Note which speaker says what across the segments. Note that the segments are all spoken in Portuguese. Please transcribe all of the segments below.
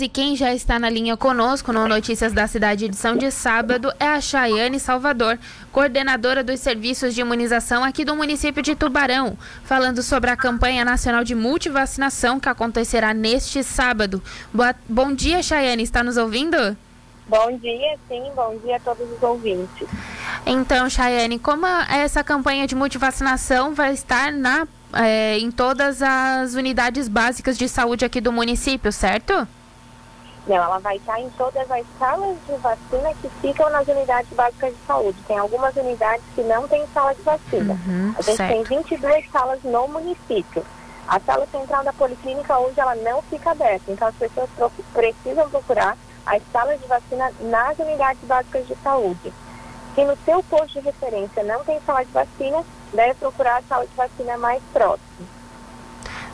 Speaker 1: E quem já está na linha conosco no Notícias da Cidade edição de sábado é a Chayane Salvador, coordenadora dos serviços de imunização aqui do município de Tubarão, falando sobre a campanha nacional de multivacinação que acontecerá neste sábado. Boa, bom dia, Chayane, está nos ouvindo?
Speaker 2: Bom dia, sim, bom dia a todos os ouvintes.
Speaker 1: Então, Chayane, como essa campanha de multivacinação vai estar na, é, em todas as unidades básicas de saúde aqui do município, certo?
Speaker 2: Não, ela vai estar em todas as salas de vacina que ficam nas unidades básicas de saúde. Tem algumas unidades que não têm sala de vacina.
Speaker 1: Uhum,
Speaker 2: a gente
Speaker 1: certo.
Speaker 2: tem 22 salas no município. A sala central da policlínica hoje ela não fica aberta, então as pessoas precisam procurar as salas de vacina nas unidades básicas de saúde. Se no seu posto de referência não tem sala de vacina, deve procurar a sala de vacina mais próxima.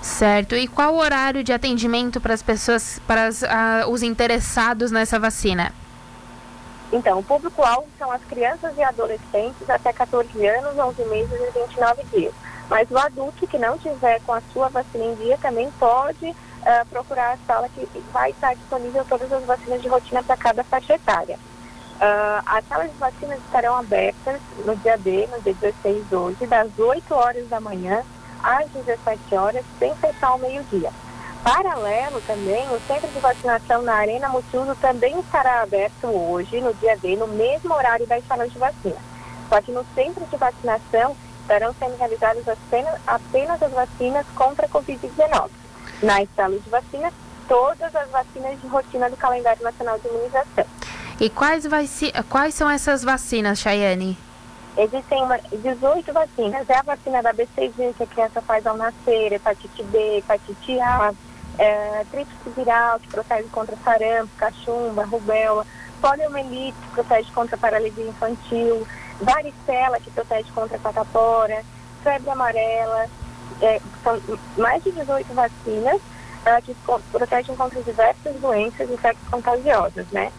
Speaker 1: Certo. E qual o horário de atendimento para as pessoas, para as, uh, os interessados nessa vacina?
Speaker 2: Então, o público-alvo são as crianças e adolescentes até 14 anos, 11 meses e 29 dias. Mas o adulto que não tiver com a sua vacina em dia também pode uh, procurar a sala que vai estar disponível todas as vacinas de rotina para cada faixa etária. Uh, as salas de vacinas estarão abertas no dia D, no dia 16 de hoje, das 8 horas da manhã às 17 horas, sem fechar ao meio-dia. Paralelo também, o centro de vacinação na Arena Multiuso também estará aberto hoje, no dia D, no mesmo horário das salas de vacina. Só que no centro de vacinação estarão sendo realizadas apenas, apenas as vacinas contra a Covid-19. Nas salas de vacina, todas as vacinas de rotina do calendário nacional de imunização.
Speaker 1: E quais, quais são essas vacinas, Chayane?
Speaker 2: Existem uma, 18 vacinas. É a vacina da BCG, que a criança faz ao nascer, hepatite B, hepatite A, é, tríplice viral, que protege contra sarampo, cachumba, rubéola, poliomielite, que protege contra paralisia infantil, varicela, que protege contra catapora, febre amarela. É, são mais de 18 vacinas é, que protegem contra diversas doenças e infecções contagiosas, né?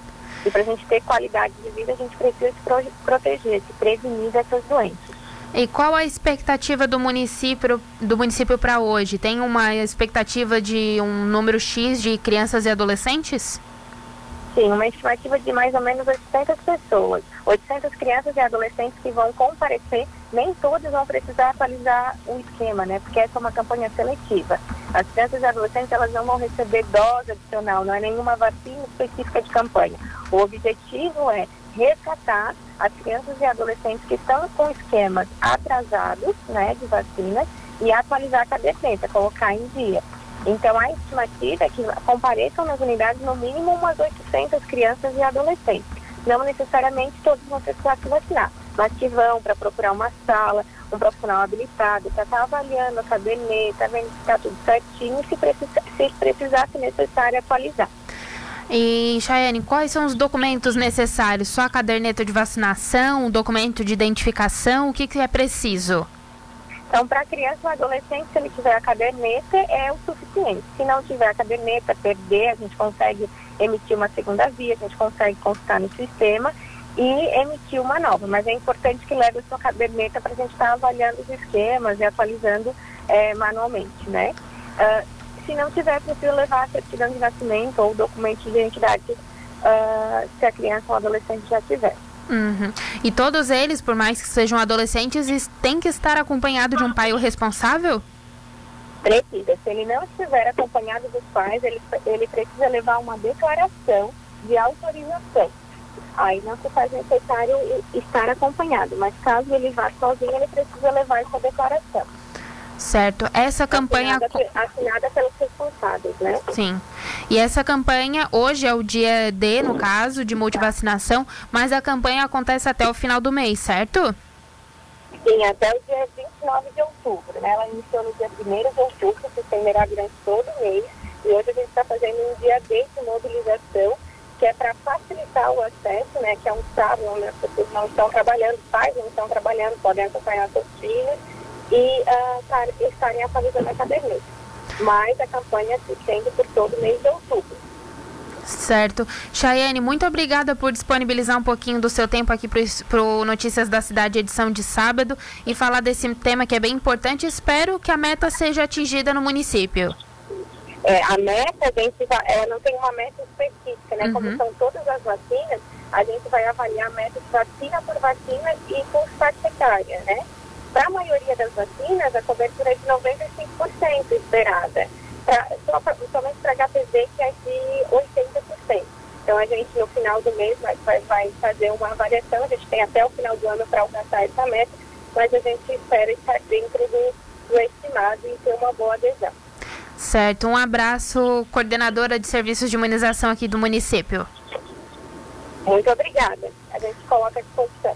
Speaker 2: E para a gente ter qualidade de vida, a gente precisa se pro proteger, se prevenir dessas doenças.
Speaker 1: E qual a expectativa do município do município para hoje? Tem uma expectativa de um número X de crianças e adolescentes?
Speaker 2: Sim, uma estimativa de mais ou menos 800 pessoas. 800 crianças e adolescentes que vão comparecer, nem todos vão precisar atualizar o esquema, né? Porque essa é uma campanha seletiva. As crianças e adolescentes, elas não vão receber dose adicional, não é nenhuma vacina específica de campanha. O objetivo é resgatar as crianças e adolescentes que estão com esquemas atrasados, né, de vacinas e atualizar a caderneta, colocar em dia. Então, a estimativa é que compareçam nas unidades no mínimo umas 800 crianças e adolescentes. Não necessariamente todos vão precisar se vacinar, mas que vão para procurar uma sala, um profissional habilitado, para estar tá avaliando a caderneta, vendo se está tudo certinho se, precisa, se precisar, se necessário, atualizar.
Speaker 1: E, Chayane, quais são os documentos necessários? Só a caderneta de vacinação, o documento de identificação, o que, que é preciso?
Speaker 2: Então, para criança ou adolescente, se ele tiver a caderneta, é o suficiente. Se não tiver a caderneta, perder, a gente consegue emitir uma segunda via, a gente consegue consultar no sistema e emitir uma nova. Mas é importante que leve a sua caderneta para a gente estar tá avaliando os esquemas e atualizando é, manualmente, né? Uh, se não tiver, precisa levar a certidão de nascimento ou documento de identidade uh, se a criança ou adolescente já tiver.
Speaker 1: Uhum. E todos eles, por mais que sejam adolescentes, têm que estar acompanhado de um pai ou responsável?
Speaker 2: Precisa. Se ele não estiver acompanhado dos pais, ele, ele precisa levar uma declaração de autorização. Aí não se faz necessário estar acompanhado, mas caso ele vá sozinho, ele precisa levar essa declaração.
Speaker 1: Certo. Essa campanha.
Speaker 2: Assinada, assinada pelos responsáveis, né?
Speaker 1: Sim. E essa campanha, hoje é o dia D, no caso, de multivacinação, mas a campanha acontece até o final do mês, certo?
Speaker 2: Sim, até o dia 29 de outubro. Né? Ela iniciou no dia 1 de outubro, se estenderá durante todo o mês. E hoje a gente está fazendo um dia D de mobilização, que é para facilitar o acesso, né? Que é um sábado onde as pessoas não estão trabalhando, pais não estão trabalhando, podem acompanhar seus filhos e uh, estarem atualizando a caderneta. Mas a campanha se estende por todo o mês de outubro.
Speaker 1: Certo. Chayane, muito obrigada por disponibilizar um pouquinho do seu tempo aqui para o Notícias da Cidade, edição de sábado, e falar desse tema que é bem importante. Espero que a meta seja atingida no município.
Speaker 2: É, a meta, a gente vai, ela não tem uma meta específica, né? Uhum. Como são todas as vacinas, a gente vai avaliar a meta de vacina por vacina e por faixa etária, né? Para a maioria das vacinas, a cobertura é de 95% esperada. Pra, só pra, somente para HPV, que é de 80%. Então, a gente, no final do mês, vai, vai fazer uma avaliação. A gente tem até o final do ano para alcançar essa meta, mas a gente espera estar dentro do, do estimado e ter uma boa adesão.
Speaker 1: Certo. Um abraço, coordenadora de serviços de imunização aqui do município.
Speaker 2: Muito obrigada. A gente coloca à disposição.